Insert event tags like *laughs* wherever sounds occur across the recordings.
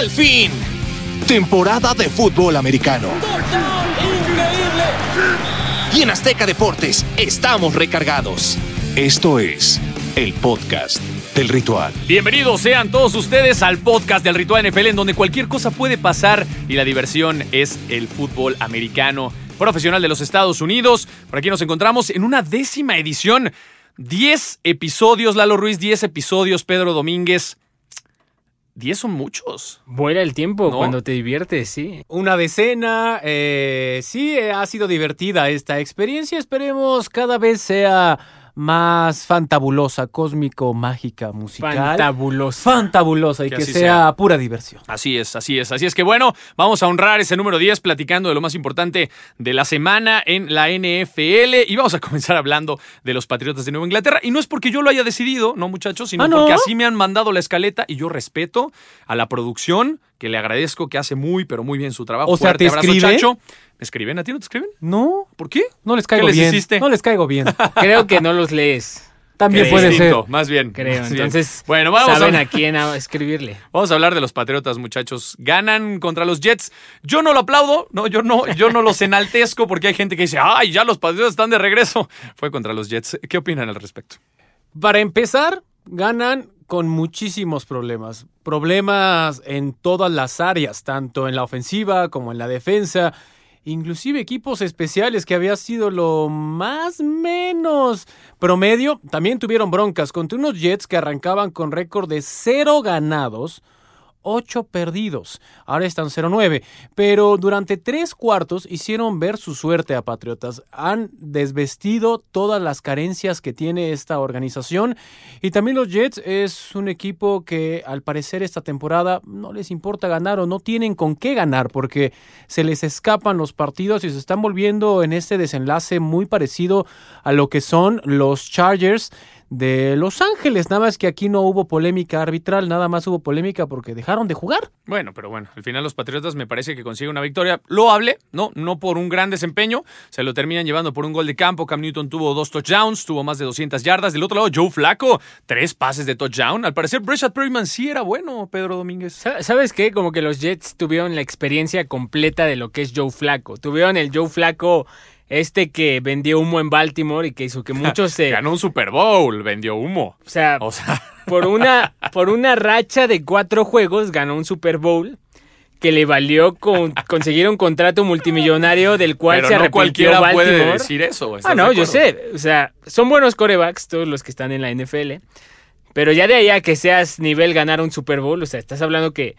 ¡Al fin! Temporada de fútbol americano. Y en Azteca Deportes estamos recargados. Esto es el podcast del ritual. Bienvenidos sean todos ustedes al podcast del Ritual NFL, en donde cualquier cosa puede pasar y la diversión es el fútbol americano profesional de los Estados Unidos. Por aquí nos encontramos en una décima edición. 10 episodios, Lalo Ruiz, 10 episodios, Pedro Domínguez. 10 son muchos. Vuela el tiempo ¿No? cuando te diviertes, sí. Una decena, eh, sí, eh, ha sido divertida esta experiencia. Esperemos cada vez sea más fantabulosa, cósmico, mágica, musical. Fantabuloso. Fantabulosa y Que sea, sea. pura diversión. Así es, así es. Así es que bueno, vamos a honrar ese número 10 platicando de lo más importante de la semana en la NFL y vamos a comenzar hablando de los Patriotas de Nueva Inglaterra. Y no es porque yo lo haya decidido, no muchachos, sino Ah, ¿no? porque así me han mandado la escaleta y yo respeto a la producción, que le agradezco que hace muy, pero muy bien su trabajo. O sea, Fuerte ¿te abrazo, escribe? Chacho. ¿Me escriben? ¿A ti no te escriben? No, ¿Por qué? no les caigo les bien. hiciste? No les caigo bien. *laughs* Creo que no los lees. También Creo. puede ser. Más bien. Creo. más bien. Entonces, bueno, vamos saben a, a quién a escribirle. *laughs* Vamos a hablar de los Patriotas, muchachos. Ganan contra los Jets. Yo no lo aplaudo, no, yo no, yo no los enaltezco porque hay gente que dice, ay, ya los Patriotas están de regreso. Fue contra los Jets. ¿Qué opinan al respecto? Para empezar, ganan con muchísimos problemas. Problemas en todas las áreas, tanto en la ofensiva como en la defensa. Inclusive equipos especiales que había sido lo más menos promedio. También tuvieron broncas contra unos Jets que arrancaban con récord de cero ganados. 8 perdidos. Ahora están 0-9. Pero durante tres cuartos hicieron ver su suerte a Patriotas. Han desvestido todas las carencias que tiene esta organización. Y también los Jets es un equipo que al parecer esta temporada no les importa ganar o no tienen con qué ganar porque se les escapan los partidos y se están volviendo en este desenlace muy parecido a lo que son los Chargers de Los Ángeles. Nada más que aquí no hubo polémica arbitral, nada más hubo polémica porque dejaron de jugar. Bueno, pero bueno, al final los Patriotas me parece que consiguen una victoria loable, ¿no? No por un gran desempeño, se lo terminan llevando por un gol de campo. Cam Newton tuvo dos touchdowns, tuvo más de 200 yardas. Del otro lado, Joe Flaco, tres pases de touchdown. Al parecer, Breshad Perryman sí era bueno, Pedro Domínguez. Sa- ¿Sabes qué? Como que los Jets tuvieron la experiencia completa de lo que es Joe Flaco. Tuvieron el Joe Flaco este que vendió humo en Baltimore y que hizo que muchos se... *laughs* Ganó un Super Bowl, vendió humo. O sea, O sea, *laughs* por una, por una racha de cuatro juegos ganó un Super Bowl que le valió con, conseguir un contrato multimillonario del cual pero se no arrepintió cualquiera Baltimore. puede decir eso. ¿estás Ah, no, yo sé. O sea, son buenos corebacks todos los que están en la NFL. Pero ya de ahí a que seas nivel ganar un Super Bowl, o sea, estás hablando que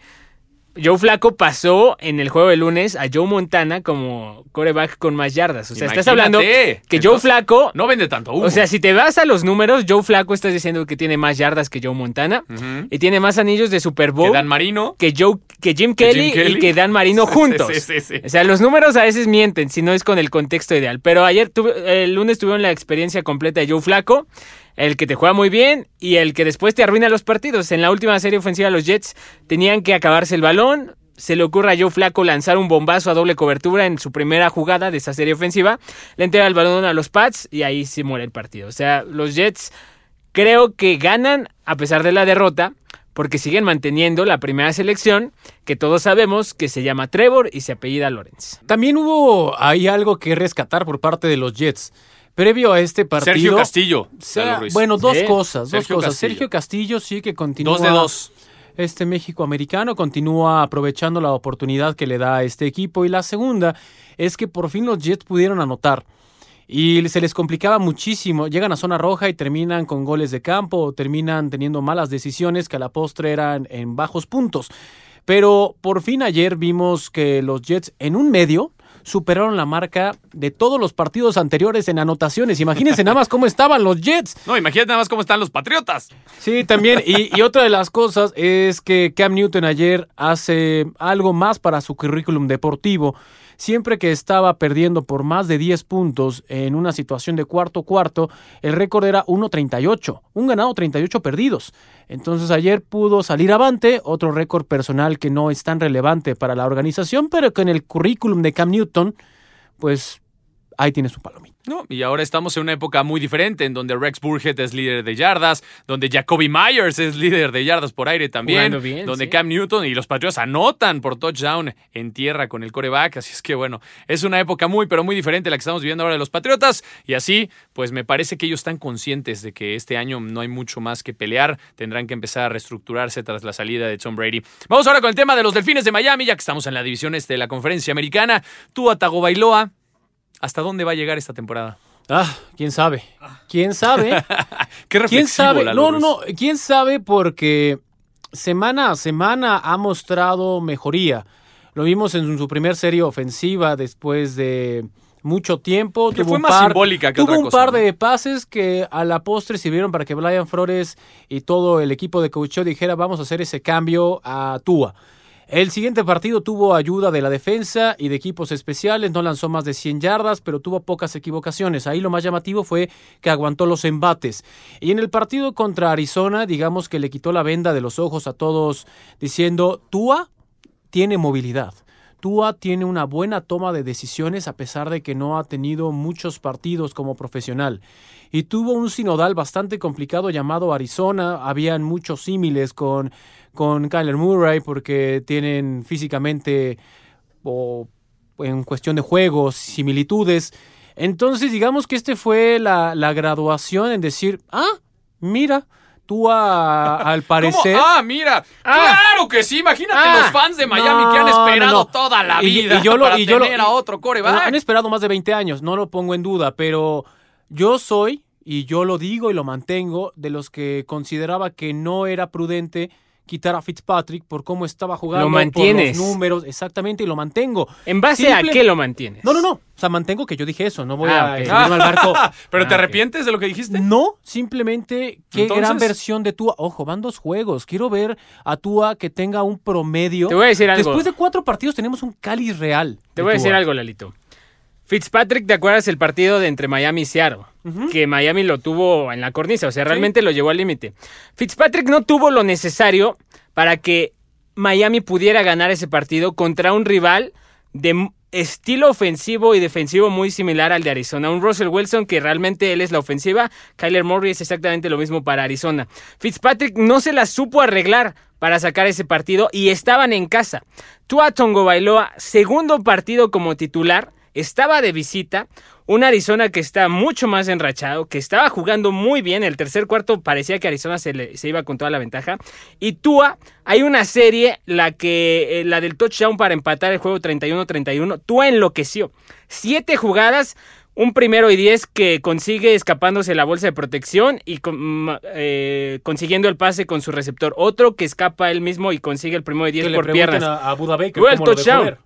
Joe Flaco pasó en el juego de lunes a Joe Montana como coreback con más yardas. O sea, estás hablando que Joe Flaco... No vende tanto humo. O sea, si te vas a los números, Joe Flaco estás diciendo que tiene más yardas que Joe Montana y tiene más anillos de Super Bowl que Dan Marino. que Joe que Jim Que Kelly, Jim Kelly. y que Dan Marino *laughs* juntos. sí, sí, sí. O sea, los números a veces mienten si no es con el contexto ideal. Pero ayer, tuve- el lunes tuvieron la experiencia completa de Joe Flaco, el que te juega muy bien y el que después te arruina los partidos. En la última serie ofensiva los Jets tenían que acabarse el balón. Se le ocurre a Joe Flaco lanzar un bombazo a doble cobertura en su primera jugada de esa serie ofensiva. Le entrega el balón a los Pats y ahí se muere el partido. O sea, los Jets creo que ganan a pesar de la derrota porque siguen manteniendo la primera selección que todos sabemos que se llama Trevor y se apellida Lawrence. También hubo ahí algo que rescatar por parte de los Jets. Previo a este partido. Sergio Castillo. sea, Ruiz. bueno, dos Sí. cosas, dos Sergio cosas. Castillo. Sergio Castillo sí que continúa. dos de dos. Este México americano continúa aprovechando la oportunidad que le da a este equipo. Y la segunda es que por fin los Jets pudieron anotar. Y se les complicaba muchísimo. Llegan a zona roja y terminan con goles de campo o terminan teniendo malas decisiones que a la postre eran en bajos puntos. Pero por fin ayer vimos que los Jets en un medio superaron la marca de todos los partidos anteriores en anotaciones. Imagínense nada más cómo estaban los Jets. No, imagínate nada más cómo están los Patriotas. Sí, también. Y, y otra de las cosas es que Cam Newton ayer hace algo más para su currículum deportivo. Siempre que estaba perdiendo por más de 10 puntos en una situación de cuarto cuarto, el récord era 1.38, un ganado 38 perdidos. Entonces ayer pudo salir avante, otro récord personal que no es tan relevante para la organización, pero que en el currículum de Cam Newton, pues ahí tienes un palomito. No, y ahora estamos en una época muy diferente, en donde Rex Burhead es líder de yardas, donde Jacoby Myers es líder de yardas por aire también, bien, donde sí. Cam Newton y los Patriots anotan por touchdown en tierra con el coreback, así es que bueno, es una época muy, pero muy diferente la que estamos viviendo ahora de los Patriotas, y así, pues me parece que ellos están conscientes de que este año no hay mucho más que pelear, tendrán que empezar a reestructurarse tras la salida de Tom Brady. Vamos ahora con el tema de los Delfines de Miami, ya que estamos en la división este de la conferencia americana. Tú, Tagovailoa, ¿hasta dónde va a llegar esta temporada? Ah, quién sabe. ¿Quién sabe? *laughs* Qué ¿Quién sabe? Lalo No, no, no. ¿Quién sabe? Porque semana a semana ha mostrado mejoría. Lo vimos en su primer serie ofensiva después de mucho tiempo. Que tuvo fue un más par, simbólica que tuvo otra un par ¿no? de pases que a la postre sirvieron para que Brian Flores y todo el equipo de coacheo dijera vamos a hacer ese cambio a Tua. El siguiente partido tuvo ayuda de la defensa y de equipos especiales, no lanzó más de 100 yardas, pero tuvo pocas equivocaciones. Ahí lo más llamativo fue que aguantó los embates. Y en el partido contra Arizona, digamos que le quitó la venda de los ojos a todos diciendo, Tua tiene movilidad. Tua tiene una buena toma de decisiones a pesar de que no ha tenido muchos partidos como profesional. Y tuvo un sinodal bastante complicado llamado Arizona. Habían muchos símiles con, con Kyler Murray porque tienen físicamente o en cuestión de juegos similitudes. Entonces digamos que este fue la, la graduación en decir, ah, mira, Al *laughs* parecer... ¿Cómo? Ah, mira. Ah. claro que sí. Imagínate Ah. los fans de Miami que han esperado no, no. toda la Y- vida y yo lo- para y yo lo- tener a otro coreback. Han esperado más de 20 años, no lo pongo en duda, pero yo soy, y yo lo digo y lo mantengo, de los que consideraba que no era prudente quitar a Fitzpatrick por cómo estaba jugando, Lo por mantienes. los números, exactamente, y lo mantengo. ¿En base Simple- a qué lo mantienes? No, no, no, o sea, mantengo que yo dije eso, no voy Ah, a ok. subirme al barco. *laughs* ¿Pero te Ah, arrepientes de lo que dijiste? No, simplemente qué Entonces- gran versión de Tua. Ojo, van dos juegos. Quiero ver a Tua que tenga un promedio. Te voy a decir algo. Después de cuatro partidos tenemos un cáliz real. Te voy a decir algo, Lalito. Fitzpatrick, ¿te acuerdas el partido de entre Miami y Seattle? Que Miami lo tuvo en la cornisa, o sea, realmente lo llevó al límite. Fitzpatrick no tuvo lo necesario para que Miami pudiera ganar ese partido contra un rival de estilo ofensivo y defensivo muy similar al de Arizona. Un Russell Wilson que realmente él es la ofensiva, Kyler Murray es exactamente lo mismo para Arizona. Fitzpatrick no se la supo arreglar para sacar ese partido y estaban en casa. Tua Tongo Bailoa, segundo partido como titular, estaba de visita. Un Arizona que está mucho más enrachado, que estaba jugando muy bien. El tercer cuarto parecía que Arizona se, le- se iba con toda la ventaja. Y Tua, hay una serie, la que eh, la del touchdown para empatar el juego 31-31. Tua enloqueció. Siete jugadas, un primero y diez que consigue escapándose la bolsa de protección y con- ma- eh, consiguiendo el pase con su receptor. Otro que escapa él mismo y consigue el primero y diez Que por piernas. a, a Buda Baker Tuvo el lo touchdown.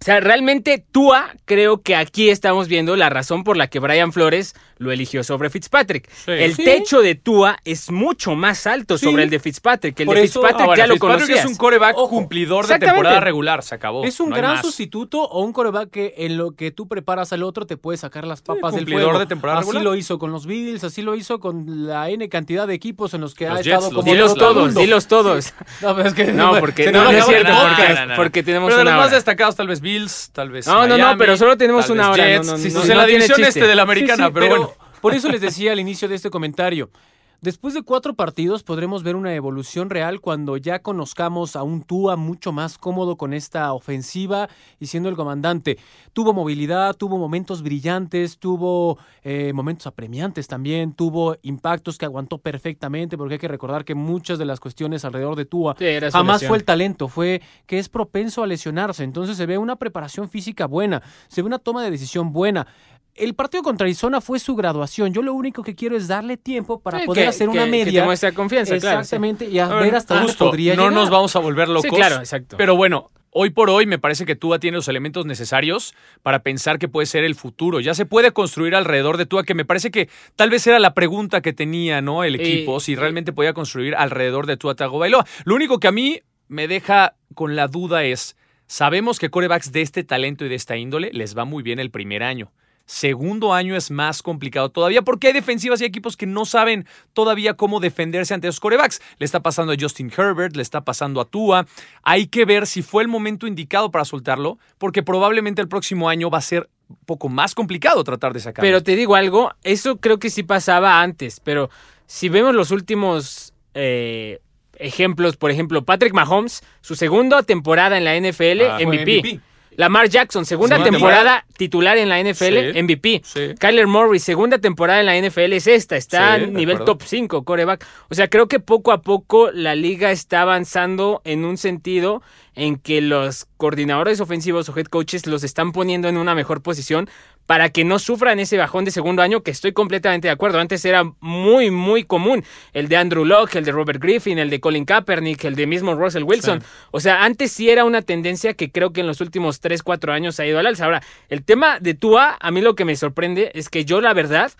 O sea, realmente Tua, creo que aquí estamos viendo la razón por la que Brian Flores lo eligió sobre Fitzpatrick. el Sí. techo de Tua es mucho más alto Sí. sobre el de Fitzpatrick. El Por de eso- Fitzpatrick ya lo Fitzpatrick conocías. es un coreback Ojo, cumplidor de temporada regular, se acabó. Es un no gran sustituto o un coreback que en lo que tú preparas al otro te puede sacar las papas del cumplidor fuego. de temporada así regular. lo hizo con los Bills, así lo hizo con la N cantidad de equipos en los que Los ha Jets, estado los como Dilos todos, dilos todos. No, pero es que No, porque no, es cierto, porque- porque tenemos Pero de los más destacados, tal vez Bills, tal vez. No, no, no, Miami, pero solo tenemos una hora, Jets. no, no, Sí, sí, no, sí, no en la división chiste. este de la Sí, americana, sí, pero, bueno. Por eso les decía al inicio de este comentario. Después de cuatro partidos podremos ver una evolución real cuando ya conozcamos a un Tua mucho más cómodo con esta ofensiva y siendo el comandante. Tuvo movilidad, tuvo momentos brillantes, tuvo eh, momentos apremiantes también, tuvo impactos que aguantó perfectamente porque hay que recordar que muchas de las cuestiones alrededor de Tua Sí, jamás lesión. fue el talento, fue que es propenso a lesionarse. Entonces se ve una preparación física buena, se ve una toma de decisión buena. El partido contra Arizona fue su graduación. Yo lo único que quiero es darle tiempo para Sí, poder que- hacer una que- que media. te muestre confianza, claro, sí. Exactamente, y a, A ver ver, hasta dónde podría no llegar. nos vamos a volver locos. Sí, claro, exacto. Pero bueno, hoy por hoy me parece que Tua tiene los elementos necesarios para pensar que puede ser el futuro. Ya se puede construir alrededor de Tua, que me parece que tal vez era la pregunta que tenía ¿no? el equipo, Y- si realmente podía construir alrededor de Tua Tagovailoa. Lo único que a mí me deja con la duda es, sabemos que corebacks de este talento y de esta índole les va muy bien el primer año. Segundo año es más complicado todavía porque hay defensivas y equipos que no saben todavía cómo defenderse ante los corebacks. Le está pasando a Justin Herbert, le está pasando a Tua. Hay que ver si fue el momento indicado para soltarlo porque probablemente el próximo año va a ser un poco más complicado tratar de sacarlo. Pero te digo algo, eso creo que sí pasaba antes, pero si vemos los últimos eh, ejemplos, por ejemplo, Patrick Mahomes, su segunda temporada en la NFL, Ah. MVP. Lamar Jackson, segunda temporada titular en la NFL, Sí, MVP. Kyler Murray, segunda temporada en la NFL es esta, está nivel top 5, coreback. O sea, creo que poco a poco la liga está avanzando en un sentido en que los coordinadores ofensivos o head coaches los están poniendo en una mejor posición para que no sufran ese bajón de segundo año, que estoy completamente de acuerdo. Antes era muy, muy común el de Andrew Locke, el de Robert Griffin, el de Colin Kaepernick, el de mismo Russell Wilson. Sí. O sea, antes sí era una tendencia que creo que en los últimos 3, 4 años ha ido al alza. Ahora, el tema de Tua, a mí lo que me sorprende es que yo, la verdad,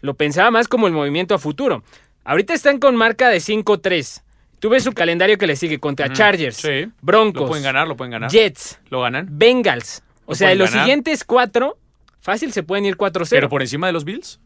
lo pensaba más como el movimiento a futuro. Ahorita están con marca de 5-3. Tú ves su calendario que le sigue contra Chargers, Sí. Broncos, Lo pueden ganar, lo pueden ganar. Jets, Lo ganan. Bengals. O sea, en los ganar. siguientes cuatro, fácil se pueden ir 4-0. Pero por encima de los Bills.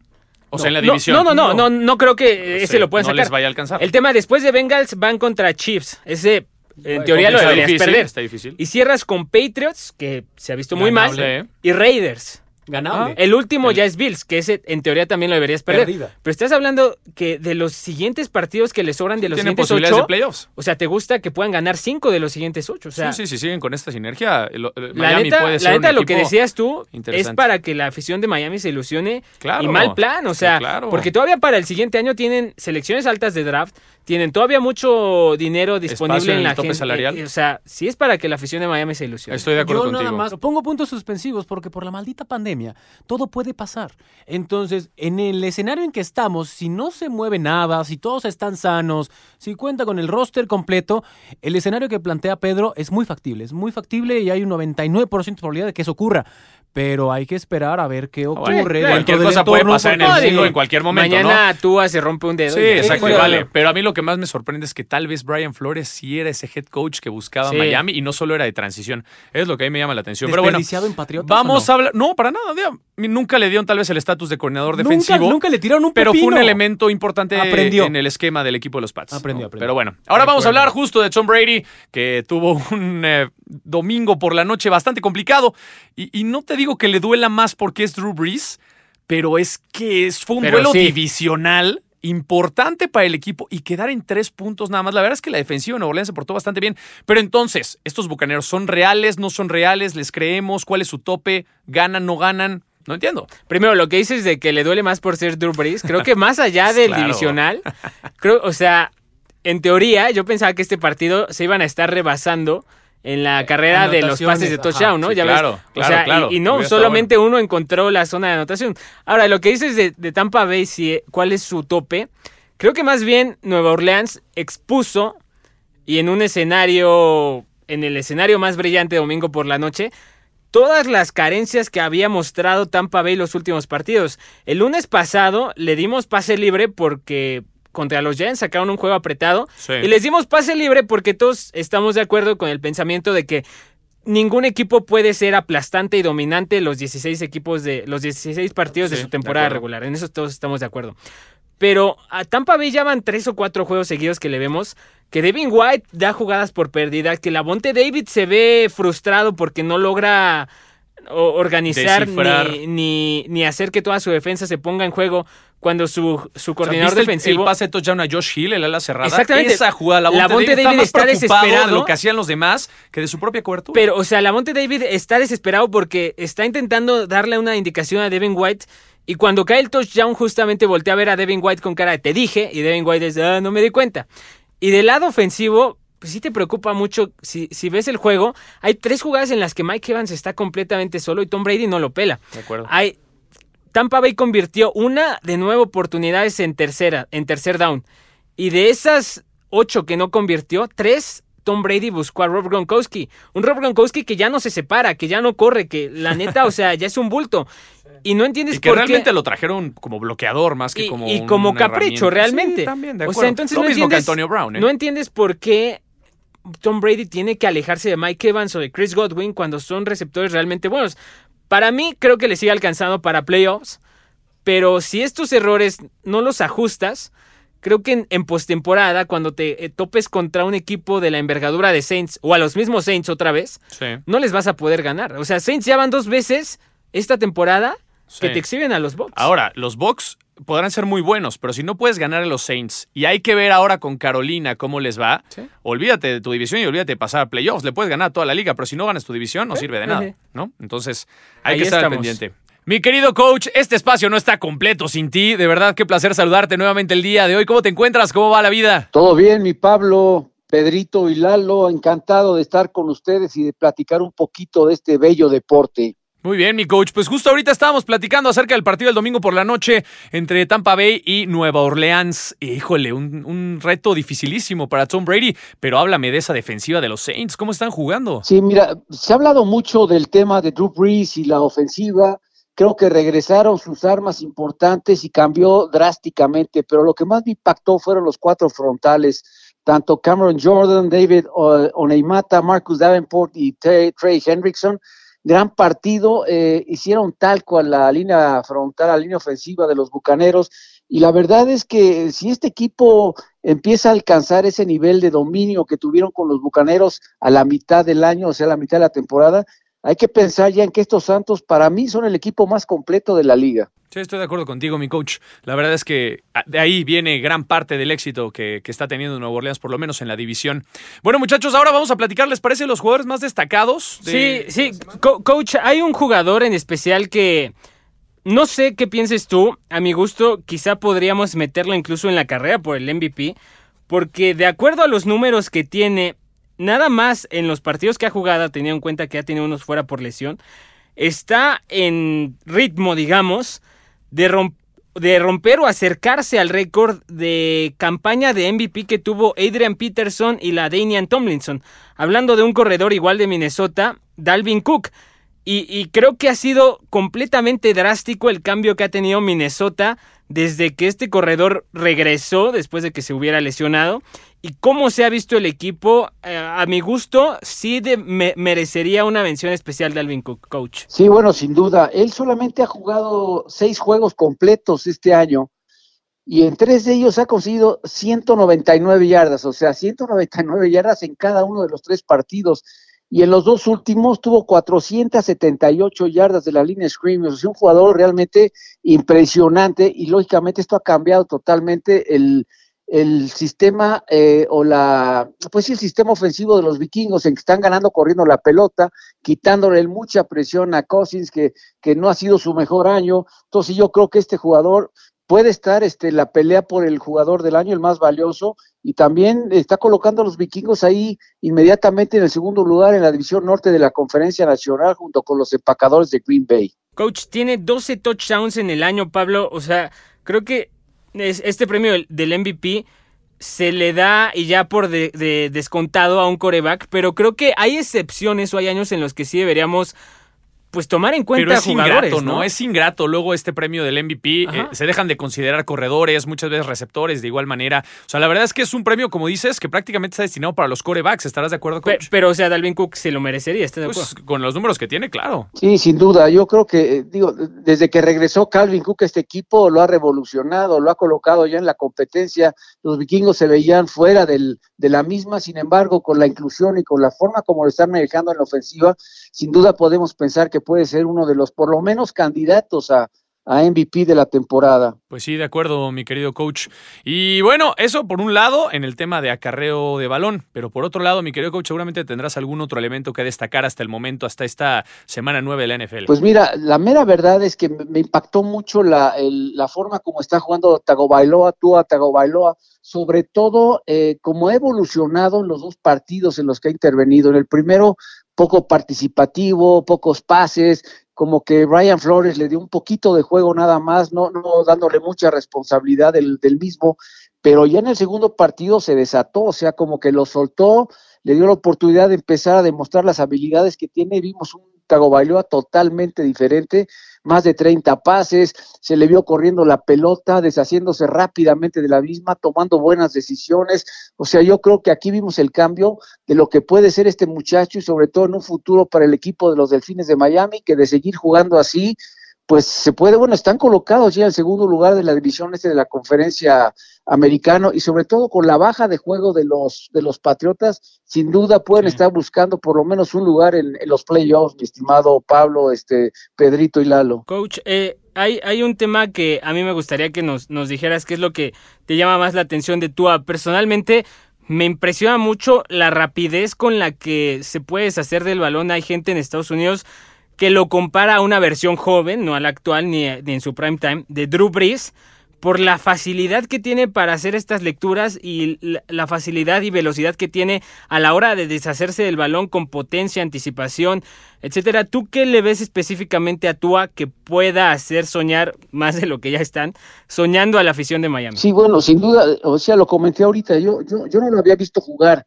O No, sea, en la no, división. No, no, no, no, no, creo que ese Sí, lo puedan no sacar. les vaya a alcanzar. El tema después de Bengals van contra Chiefs. Ese, en teoría, lo deberías difícil, perder. Está difícil. Y cierras con Patriots, que se ha visto muy Ganable, ¿eh? mal, y Raiders. Ganable. El último El- ya es Bills, que ese en teoría también lo deberías perder. Perdida. Pero estás hablando que de los siguientes partidos que le sobran de los Tienen siguientes posibilidades ocho, de playoffs. o sea, te gusta que puedan ganar cinco de los siguientes ocho. O sea, sí, sí, sí, siguen con esta sinergia. el- el la Miami neta, puede la ser un neta, lo que decías tú es para que la afición de Miami se ilusione Claro. y mal plan, o Sí, sea, claro. porque todavía para el siguiente año tienen selecciones altas de draft, tienen todavía mucho dinero disponible Espacio en el la tope gente, salarial. eh, o sea, sí es para que la afición de Miami se ilusione. Estoy de acuerdo Yo contigo. nada más pongo puntos suspensivos porque por la maldita pandemia todo puede pasar. Entonces, en el escenario en que estamos, si no se mueve nada, si todos están sanos, si cuenta con el roster completo, el escenario que plantea Pedro es muy factible, es muy factible y hay un 99% de probabilidad de que eso ocurra. Pero hay que esperar a ver qué ocurre. Bueno, dentro cualquier cosa puede pasar en el No, mundo en cualquier momento, Mañana Tua se rompe un dedo. Sí, exacto, vale. Pero a mí lo que más me sorprende es que tal vez Brian Flores sí era ese head coach que buscaba Sí. Miami y no solo era de transición. Es lo que a mí me llama la atención. Pero bueno, ¿Desperdiciado en Patriotas vamos o a hablar. No, para nada. Nunca le dieron tal vez el estatus de coordinador Nunca- defensivo. Nunca, le tiraron un Pero fue un pepino. elemento importante Aprendió. en el esquema del equipo de los Pats. Aprendió, ¿no? aprendió. Pero bueno, ahora vamos a hablar justo de Tom Brady, que tuvo un eh, domingo por la noche bastante complicado. Y, y no te digo que le duela más porque es Drew Brees, pero es que es- fue un Pero duelo sí. divisional importante para el equipo y quedar en tres puntos nada más. La verdad es que la defensiva de Nueva Orleans se portó bastante bien. Pero entonces, ¿estos bucaneros son reales? ¿No son reales? ¿Les creemos? ¿Cuál es su tope? ¿Ganan? ¿No ganan? No entiendo. Primero, lo que dices de que le duele más por ser Drew Brees, creo que más allá *laughs* del Claro. divisional, creo, o sea, en teoría, yo pensaba que este partido se iban a estar rebasando en la carrera de los pases de touchdown, ¿no? Sí, ya claro, ves. claro, o sea, claro. y, no, solamente uno encontró la zona de anotación. Ahora, lo que dices de, de Tampa Bay, si, cuál es su tope, creo que más bien Nueva Orleans expuso y en un escenario, en el escenario más brillante domingo por la noche, todas las carencias que había mostrado Tampa Bay los últimos partidos. El lunes pasado le dimos pase libre porque contra los Giants sacaron un juego apretado Sí. y les dimos pase libre porque todos estamos de acuerdo con el pensamiento de que ningún equipo puede ser aplastante y dominante los 16 equipos de los 16 partidos de su temporada regular. En eso todos estamos de acuerdo. Pero a Tampa Bay ya van tres o cuatro juegos seguidos que le vemos que Devin White da jugadas por pérdida, que Lavonte David se ve frustrado porque no logra organizar ni, ni, ni hacer que toda su defensa se ponga en juego cuando su, su O sea, coordinador ¿viste el- defensivo... El pase touchdown a Josh Hill, el ala cerrada. Exactamente. Esa jugada, la Lavonte David, David está preocupado de desesperado. lo que hacían los demás que de su propia cobertura. Pero, o sea, Lavonte David está desesperado porque está intentando darle una indicación a Devin White. Y cuando cae el touchdown, justamente voltea a ver a Devin White con cara de te dije. Y Devin White dice, ah, no me di cuenta. Y del lado ofensivo, pues sí te preocupa mucho. Si, si ves el juego, hay tres jugadas en las que Mike Evans está completamente solo y Tom Brady no lo pela. de acuerdo. Hay, Tampa Bay convirtió una de nueve oportunidades en tercera, en tercer down. Y de esas ocho que no convirtió, tres Tom Brady buscó a Rob Gronkowski. Un Rob Gronkowski que ya no se separa, que ya no corre, que la neta, o sea, ya es un bulto. Y no entiendes Y que por realmente qué. lo trajeron como bloqueador más que y, como y como capricho, realmente. Sí, también, de o acuerdo. sea, entonces lo no mismo entiendes, que Antonio Brown, ¿eh? no entiendes por qué Tom Brady tiene que alejarse de Mike Evans o de Chris Godwin cuando son receptores realmente buenos. Para mí, creo que le sigue alcanzando para playoffs. Pero si estos errores no los ajustas, creo que en, postemporada, cuando te eh, topes contra un equipo de la envergadura de Saints o a los mismos Saints otra vez, no les vas a poder ganar. O sea, Saints ya van dos veces esta temporada que te exhiben a los Bucks. Ahora, los Bucks podrán ser muy buenos, pero si no puedes ganar a los Saints y hay que ver ahora con Carolina cómo les va, olvídate de tu división y olvídate de pasar a playoffs. Le puedes ganar a toda la liga, pero si no ganas tu división no sirve de nada, ¿no? Entonces hay que estar al pendiente. Mi querido coach, este espacio no está completo sin ti. De verdad, qué placer saludarte nuevamente el día de hoy. ¿Cómo te encuentras? ¿Cómo va la vida? Todo bien, mi Pablo, Pedrito y Lalo. Encantado de estar con ustedes y de platicar un poquito de este bello deporte. Muy bien, mi coach. Pues justo ahorita estábamos platicando acerca del partido del domingo por la noche entre Tampa Bay y Nueva Orleans. Híjole, un, un, reto dificilísimo para Tom Brady, pero háblame de esa defensiva de los Saints. ¿Cómo están jugando? Sí, mira, se ha hablado mucho del tema de Drew Brees y la ofensiva creo que regresaron sus armas importantes y cambió drásticamente, pero lo que más me impactó fueron los cuatro frontales, tanto Cameron Jordan, David Oneimata, Marcus Davenport y Trey, Hendrickson. Gran partido, eh, hicieron talco a la línea frontal, a la línea ofensiva de los Bucaneros. Y la verdad es que si este equipo empieza a alcanzar ese nivel de dominio que tuvieron con los Bucaneros a la mitad del año, o sea, a la mitad de la temporada, hay que pensar ya en que estos Santos para mí son el equipo más completo de la liga. Sí, estoy de acuerdo contigo, mi coach. La verdad es que ah, de ahí viene gran parte del éxito que, está teniendo Nuevo Orleans, por lo menos en la división. Bueno, muchachos, ahora vamos a platicar, ¿les parece los jugadores más destacados? Sí, sí, coach, hay un jugador en especial que no sé qué pienses tú. A mi gusto, quizá podríamos meterlo incluso en la carrera por el MVP, porque de acuerdo a los números que tiene nada más en los partidos que ha jugado, teniendo en cuenta que ha tenido unos fuera por lesión, está en ritmo, digamos, de, de romper o acercarse al récord de campaña de MVP que tuvo Adrian Peterson y la Danian Tomlinson. Hablando de un corredor igual de Minnesota, Dalvin Cook. Y, y creo que ha sido completamente drástico el cambio que ha tenido Minnesota desde que este corredor regresó después de que se hubiera lesionado y cómo se ha visto el equipo, eh, a mi gusto, sí merecería una mención especial de Alvin Cook, coach. Sí, bueno, sin duda. Él solamente ha jugado seis juegos completos este año y en tres de ellos ha conseguido 199 yardas, o sea, 199 yardas en cada uno de los tres partidos. Y en los dos últimos tuvo 478 yardas de la línea scrimmage, o sea, un jugador realmente impresionante y lógicamente esto ha cambiado totalmente el, el sistema eh, o la, pues sí, el sistema ofensivo de los vikingos en que están ganando corriendo la pelota, quitándole mucha presión a Cousins, que, que no ha sido su mejor año. Entonces yo creo que este jugador puede estar este, la pelea por el jugador del año, el más valioso, y también está colocando a los vikingos ahí inmediatamente en el segundo lugar en la división norte de la conferencia nacional junto con los empacadores de Green Bay. Coach, tiene 12 touchdowns en el año, Pablo. O sea, creo que este premio del MVP se le da y ya por de, descontado a un coreback, pero creo que hay excepciones o hay años en los que sí deberíamos pues tomar en cuenta Pero es jugadores, ingrato, ¿no? Es ingrato luego este premio del MVP. Eh, se dejan de considerar corredores, muchas veces receptores de igual manera. O sea, la verdad es que es un premio, como dices, que prácticamente está destinado para los corebacks. ¿Estarás de acuerdo, coach? Pero, o sea, Dalvin Cook se lo merecería, ¿estás de pues, acuerdo? con los números que tiene, claro. Sí, sin duda. Yo creo que, digo, desde que regresó Calvin Cook, este equipo lo ha revolucionado, lo ha colocado ya en la competencia. Los vikingos se veían fuera del, de la misma, sin embargo, con la inclusión y con la forma como lo están manejando en la ofensiva, sin duda podemos pensar que puede ser uno de los por lo menos candidatos a, a MVP de la temporada. Pues sí, de acuerdo, mi querido coach. Y bueno, eso por un lado en el tema de acarreo de balón, pero por otro lado, mi querido coach, seguramente tendrás algún otro elemento que destacar hasta el momento, hasta esta semana 9 de la NFL. Pues mira, la mera verdad es que me impactó mucho la, la forma como está jugando Tagovailoa, tú a Tagovailoa, sobre todo eh, como ha evolucionado en los dos partidos en los que ha intervenido. En el primero, poco participativo, pocos pases, como que Brian Flores le dio un poquito de juego nada más, no, no dándole mucha responsabilidad del, del mismo, pero ya en el segundo partido se desató, o sea, como que lo soltó, le dio la oportunidad de empezar a demostrar las habilidades que tiene, vimos un Tagovailoa totalmente diferente, más de 30 pases, se le vio corriendo la pelota, deshaciéndose rápidamente de la misma, tomando buenas decisiones. O sea, yo creo que aquí vimos el cambio de lo que puede ser este muchacho y sobre todo en un futuro para el equipo de los Delfines de Miami, que de seguir jugando así, pues se puede, bueno, están colocados ya en segundo lugar de la división este de la conferencia americano y sobre todo con la baja de juego de los de los Patriotas, sin duda pueden estar buscando por lo menos un lugar en, los playoffs, mi estimado Pablo, este Pedrito y Lalo. Coach, eh, hay, hay un tema que a mí me gustaría que nos, nos dijeras qué es lo que te llama más la atención de Tua. Personalmente, me impresiona mucho la rapidez con la que se puede deshacer del balón. Hay gente en Estados Unidos que lo compara a una versión joven, no a la actual ni, en su prime time, de Drew Brees, por la facilidad que tiene para hacer estas lecturas y la facilidad y velocidad que tiene a la hora de deshacerse del balón con potencia, anticipación, etcétera. ¿Tú qué le ves específicamente a Tua que pueda hacer soñar más de lo que ya están soñando a la afición de Miami? Sí, bueno, sin duda, o sea, lo comenté ahorita, yo, yo, yo no lo había visto jugar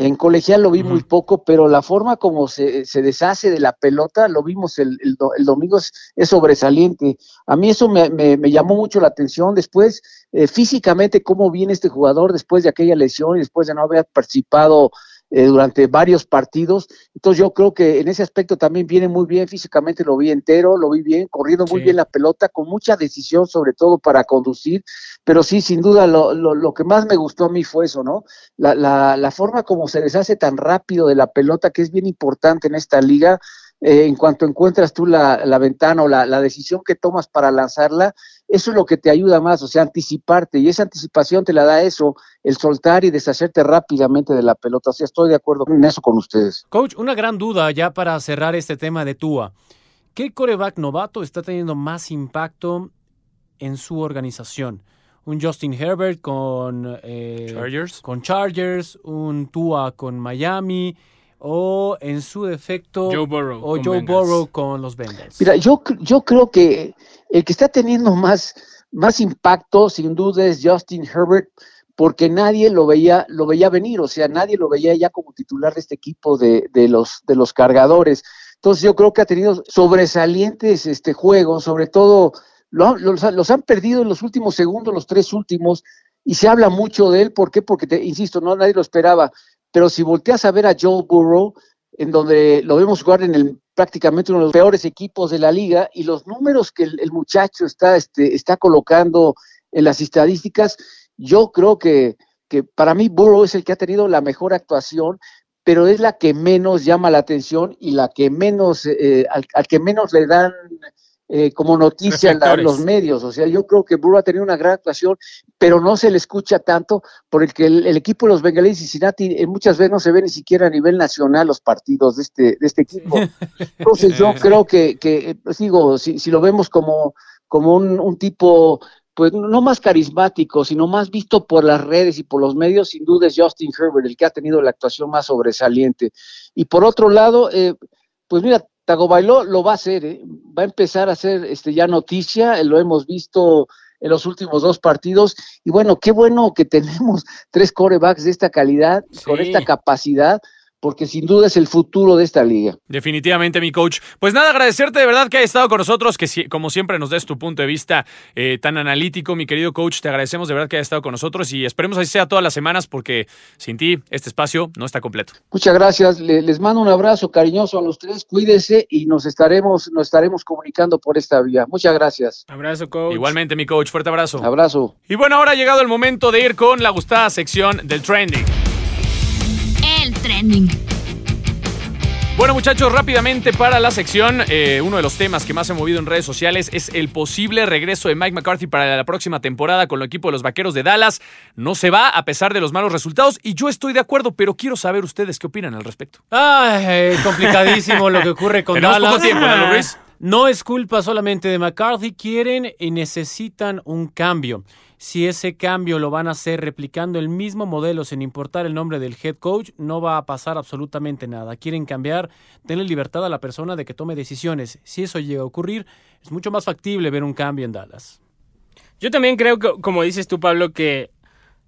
en colegial lo vi muy poco, pero la forma como se, se, deshace de la pelota, lo vimos el, el, domingo, es, sobresaliente. A mí eso me, me, llamó mucho la atención. Después, eh, físicamente, cómo viene este jugador después de aquella lesión y después de no haber participado eh, durante varios partidos. Entonces yo creo que en ese aspecto también viene muy bien, físicamente lo vi entero, lo vi bien, corriendo muy bien la pelota, con mucha decisión sobre todo para conducir, pero sí, sin duda, lo, lo, lo que más me gustó a mí fue eso, ¿no? La, la, la forma como se deshace tan rápido de la pelota, que es bien importante en esta liga, eh, en cuanto encuentras tú la, la ventana o la, la, decisión que tomas para lanzarla, eso es lo que te ayuda más, o sea, anticiparte, y esa anticipación te la da eso, el soltar y deshacerte rápidamente de la pelota. O sea, estoy de acuerdo en eso con ustedes. Coach, una gran duda ya para cerrar este tema de Tua. ¿Qué coreback novato está teniendo más impacto en su organización? un Justin Herbert con eh, Chargers. con Chargers, un Tua con Miami, o en su defecto Joe Burrow o Joe Burrow con los Bengals. Mira, yo, yo creo que el que está teniendo más, más impacto, sin duda, es Justin Herbert, porque nadie lo veía, lo veía venir, o sea, nadie lo veía ya como titular de este equipo de, de los, de los cargadores. Entonces yo creo que ha tenido sobresalientes este juego, sobre todo los, los, han perdido en los últimos segundos, los tres últimos, y se habla mucho de él, ¿por qué? Porque, te, insisto, no nadie lo esperaba, pero si volteas a ver a Joe Burrow, en donde lo vemos jugar en el prácticamente uno de los peores equipos de la liga, y los números que el, muchacho está, este, está colocando en las estadísticas, yo creo que, que para mí Burrow es el que ha tenido la mejor actuación, pero es la que menos llama la atención y la que menos, eh, al, al, que menos le dan eh, como noticia en los medios. O sea, yo creo que Burrow ha tenido una gran actuación, pero no se le escucha tanto porque el, el equipo de los Bengalíes y Cincinnati eh, muchas veces no se ve ni siquiera a nivel nacional los partidos de este, de este equipo. Entonces yo *laughs* creo que, que pues digo, si, si lo vemos como, como un, un tipo pues no más carismático, sino más visto por las redes y por los medios, sin duda es Justin Herbert, el que ha tenido la actuación más sobresaliente. Y por otro lado, eh, pues mira, Tagovailoa lo va a hacer, ¿eh? va a empezar a hacer este, ya noticia, lo hemos visto en los últimos dos partidos. Y bueno, qué bueno que *laughs* tenemos tres corebacks de esta calidad, con esta capacidad, porque sin duda es el futuro de esta liga. Definitivamente, mi coach. Pues nada, agradecerte de verdad que hayas estado con nosotros, que como siempre nos des tu punto de vista eh, tan analítico, mi querido coach. Te agradecemos de verdad que hayas estado con nosotros y esperemos así sea todas las semanas, porque sin ti este espacio no está completo. Muchas gracias. les mando un abrazo cariñoso a los tres. Cuídense y nos estaremos, nos estaremos comunicando por esta vía. Muchas gracias. Abrazo, coach. Igualmente, mi coach. Fuerte abrazo. Abrazo. Y bueno, ahora ha llegado el momento de ir con la gustada sección del trending. Bueno muchachos, rápidamente para la sección, eh, uno de los temas que más se ha movido en redes sociales es el posible regreso de Mike McCarthy para la próxima temporada con el equipo de los Vaqueros de Dallas. No se va a pesar de los malos resultados y yo estoy de acuerdo, pero quiero saber ustedes qué opinan al respecto. Ay, complicadísimo lo que ocurre con Dallas. Poco tiempo, ¿no, Luis? No es culpa solamente de McCarthy, quieren y necesitan un cambio. Si ese cambio lo van a hacer replicando el mismo modelo sin importar el nombre del head coach, no va a pasar absolutamente nada. Quieren cambiar, denle libertad a la persona de que tome decisiones. Si eso llega a ocurrir, es mucho más factible ver un cambio en Dallas. Yo también creo que, como dices tú, Pablo, que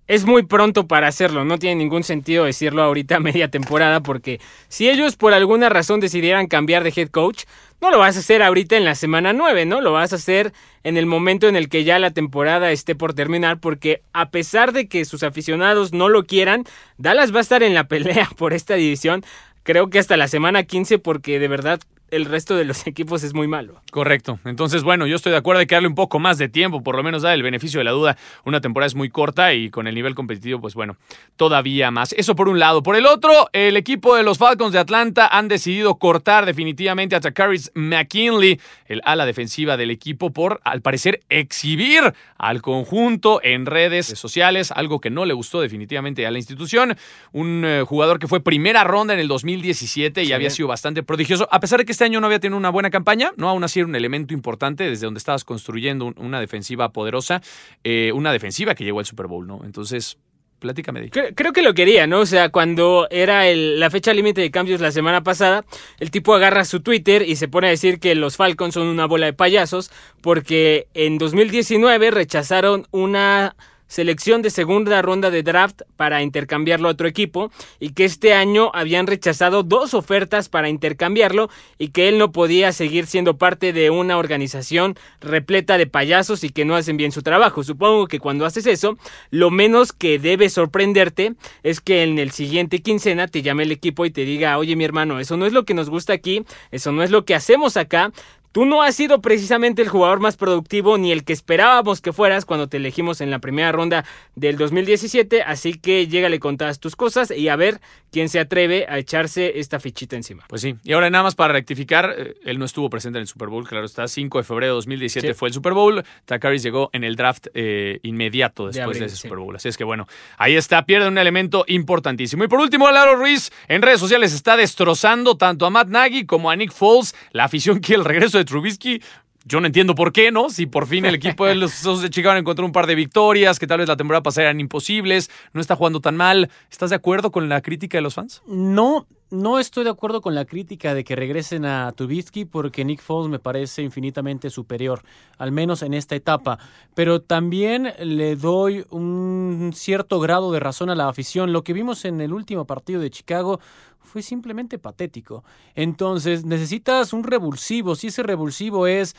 es muy pronto para hacerlo, no tiene ningún sentido decirlo ahorita a *laughs* media temporada porque si ellos por alguna razón decidieran cambiar de head coach, no lo vas a hacer ahorita en la semana 9, ¿no? Lo vas a hacer en el momento en el que ya la temporada esté por terminar porque a pesar de que sus aficionados no lo quieran, Dallas va a estar en la *laughs* pelea por esta división creo que hasta la semana 15 porque de verdad el resto de los *laughs* equipos es muy malo. Correcto. Entonces, bueno, yo estoy de acuerdo de que darle un poco más de tiempo, por lo menos dar el beneficio de la duda. Una temporada es muy corta y con el nivel competitivo, pues bueno, todavía más. Eso por un lado. Por el otro, el equipo de los Falcons de Atlanta han decidido cortar definitivamente a Takaris McKinley, el ala defensiva del equipo, por al parecer exhibir al conjunto en redes sociales, algo que no le gustó definitivamente a la institución. Un eh, jugador que fue primera ronda en el 2017 y había sido bastante prodigioso, a pesar de que este año no había tenido una buena campaña, ¿no? Aún así era un elemento importante desde donde estabas construyendo una defensiva poderosa, eh, una defensiva que llegó al Super Bowl, ¿no? Entonces, platícame. Creo, creo, que lo quería, ¿no? O sea, cuando era la fecha límite de cambios la semana pasada, el tipo agarra su Twitter y se pone a decir que los Falcons son una bola de payasos porque en 2019 rechazaron una selección de segunda ronda de draft para intercambiarlo a otro equipo y que este año habían rechazado dos ofertas para intercambiarlo y que él no podía seguir siendo parte de una organización repleta de payasos y que no hacen bien su trabajo. Supongo que cuando haces eso, lo menos que debe sorprenderte es que en el siguiente quincena te llame el equipo y te diga, oye mi hermano, eso no es lo que nos gusta aquí, eso no es lo que hacemos acá, Tú no has sido precisamente el jugador más productivo ni el que esperábamos que fueras cuando te elegimos en la primera ronda del 2017, así que llégale con todas tus cosas y a ver quién se atreve a echarse esta fichita encima. Pues sí, y ahora nada más para rectificar, eh, él no estuvo presente en el Super Bowl, claro está, 5 de febrero de 2017 fue el Super Bowl, Takaris llegó en el draft eh, inmediato después de, ese Super Bowl, así es que bueno, ahí está, pierde un elemento importantísimo. Y por último, Laro Ruiz en redes sociales está destrozando tanto a Matt Nagy como a Nick Foles, la afición quiere el regreso de Trubisky, yo no entiendo por qué, ¿no? Si por fin el equipo de los de Chicago encontró un par de victorias, que tal vez la temporada pasada eran imposibles, no está jugando tan mal. ¿Estás de acuerdo con la crítica de los fans? No, no estoy de acuerdo con la crítica de que regresen a Trubisky porque Nick Foles me parece infinitamente superior, al menos en esta etapa. Pero también le doy un cierto grado de razón a la afición. Lo que vimos en el último partido de Chicago fue simplemente patético. Entonces necesitas un revulsivo. Si ese revulsivo es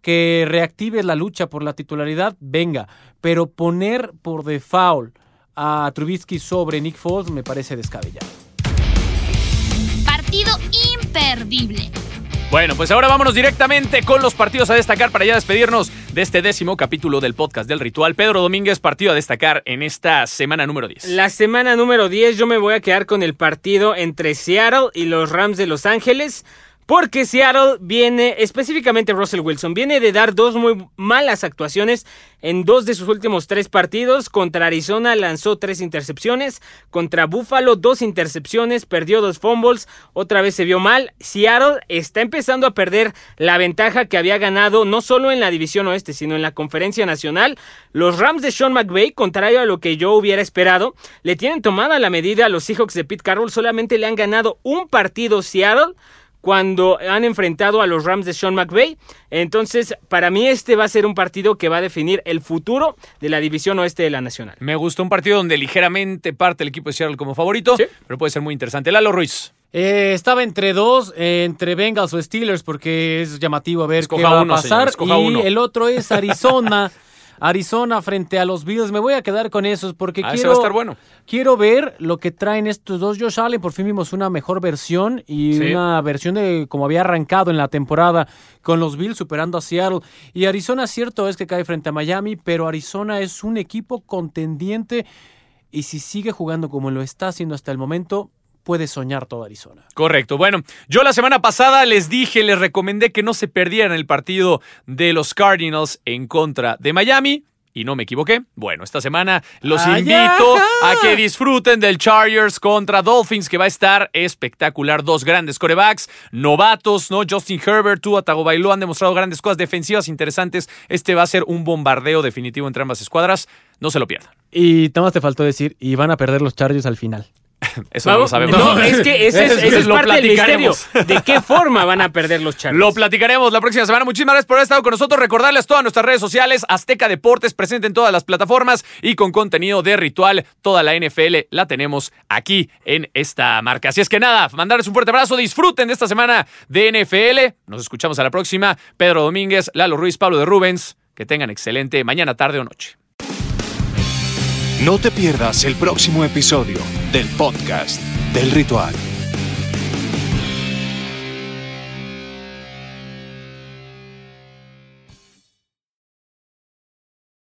que reactive la lucha por la titularidad, venga. Pero poner por default a Trubisky sobre Nick Foles me parece descabellado. Imperdible. Bueno, pues ahora vámonos directamente con los partidos a destacar para ya despedirnos de este décimo capítulo del podcast del ritual. Pedro Domínguez, partido a destacar en esta semana número 10. La semana número 10 yo me voy a quedar con el partido entre Seattle y los Rams de Los Ángeles. Porque Seattle viene, específicamente Russell Wilson, viene de dar dos muy malas actuaciones en dos de sus últimos tres partidos. Contra Arizona lanzó tres intercepciones, contra Buffalo dos intercepciones, perdió dos fumbles, otra vez se vio mal. Seattle está empezando a perder la ventaja que había ganado no solo en la división oeste, sino en la conferencia nacional. Los Rams de Sean McVay, contrario a lo que yo hubiera esperado, le tienen tomada la medida a los Seahawks de Pete Carroll, solamente le han ganado un partido Seattle cuando han enfrentado a los Rams de Sean McVay. Entonces, para mí este va a ser un partido que va a definir el futuro de la división oeste de la Nacional. Me gustó un partido donde ligeramente parte el equipo de Seattle como favorito, pero puede ser muy interesante. Lalo Ruiz. Eh, estaba entre dos, entre Bengals o Steelers, porque es llamativo a ver qué va a pasar. y el otro es Arizona. *laughs* Arizona frente a los Bills. Me voy a quedar con esos porque ah, quiero, va a estar bueno. quiero ver lo que traen estos dos. Josh Allen, por fin vimos una mejor versión y una versión de como había arrancado en la temporada con los Bills superando a Seattle. Y Arizona, cierto es que cae frente a Miami, pero Arizona es un equipo contendiente y si sigue jugando como lo está haciendo hasta el momento, puede soñar toda Arizona. Correcto. Bueno, yo la semana pasada les dije, les recomendé que no se perdieran el partido de los Cardinals en contra de Miami. Y no me equivoqué. Bueno, esta semana los invito a que disfruten del Chargers contra Dolphins, que va a estar espectacular. Dos grandes corebacks, novatos, ¿no? Justin Herbert, Tua Tagovailoa han demostrado grandes cosas defensivas interesantes. Este va a ser un bombardeo definitivo entre ambas escuadras. No se lo pierdan. Y más te faltó decir, y van a perder los Chargers al final. *laughs* Eso no lo sabemos. No, es que ese es, *laughs* ese es Lo parte del misterio. ¿De qué *laughs* forma van a perder los Chargers? Lo platicaremos la próxima semana. Muchísimas gracias por haber estado con nosotros. Recordarles todas nuestras redes sociales, Azteca Deportes, presente en todas las plataformas y con contenido de ritual. Toda la NFL la tenemos aquí en esta marca. Así es que nada, mandarles un fuerte abrazo. Disfruten de esta semana de NFL. Nos escuchamos a la próxima. Pedro Domínguez, Lalo Ruiz, Pablo de Rubens. Que tengan excelente mañana, tarde o noche. No te pierdas el próximo episodio del podcast del ritual.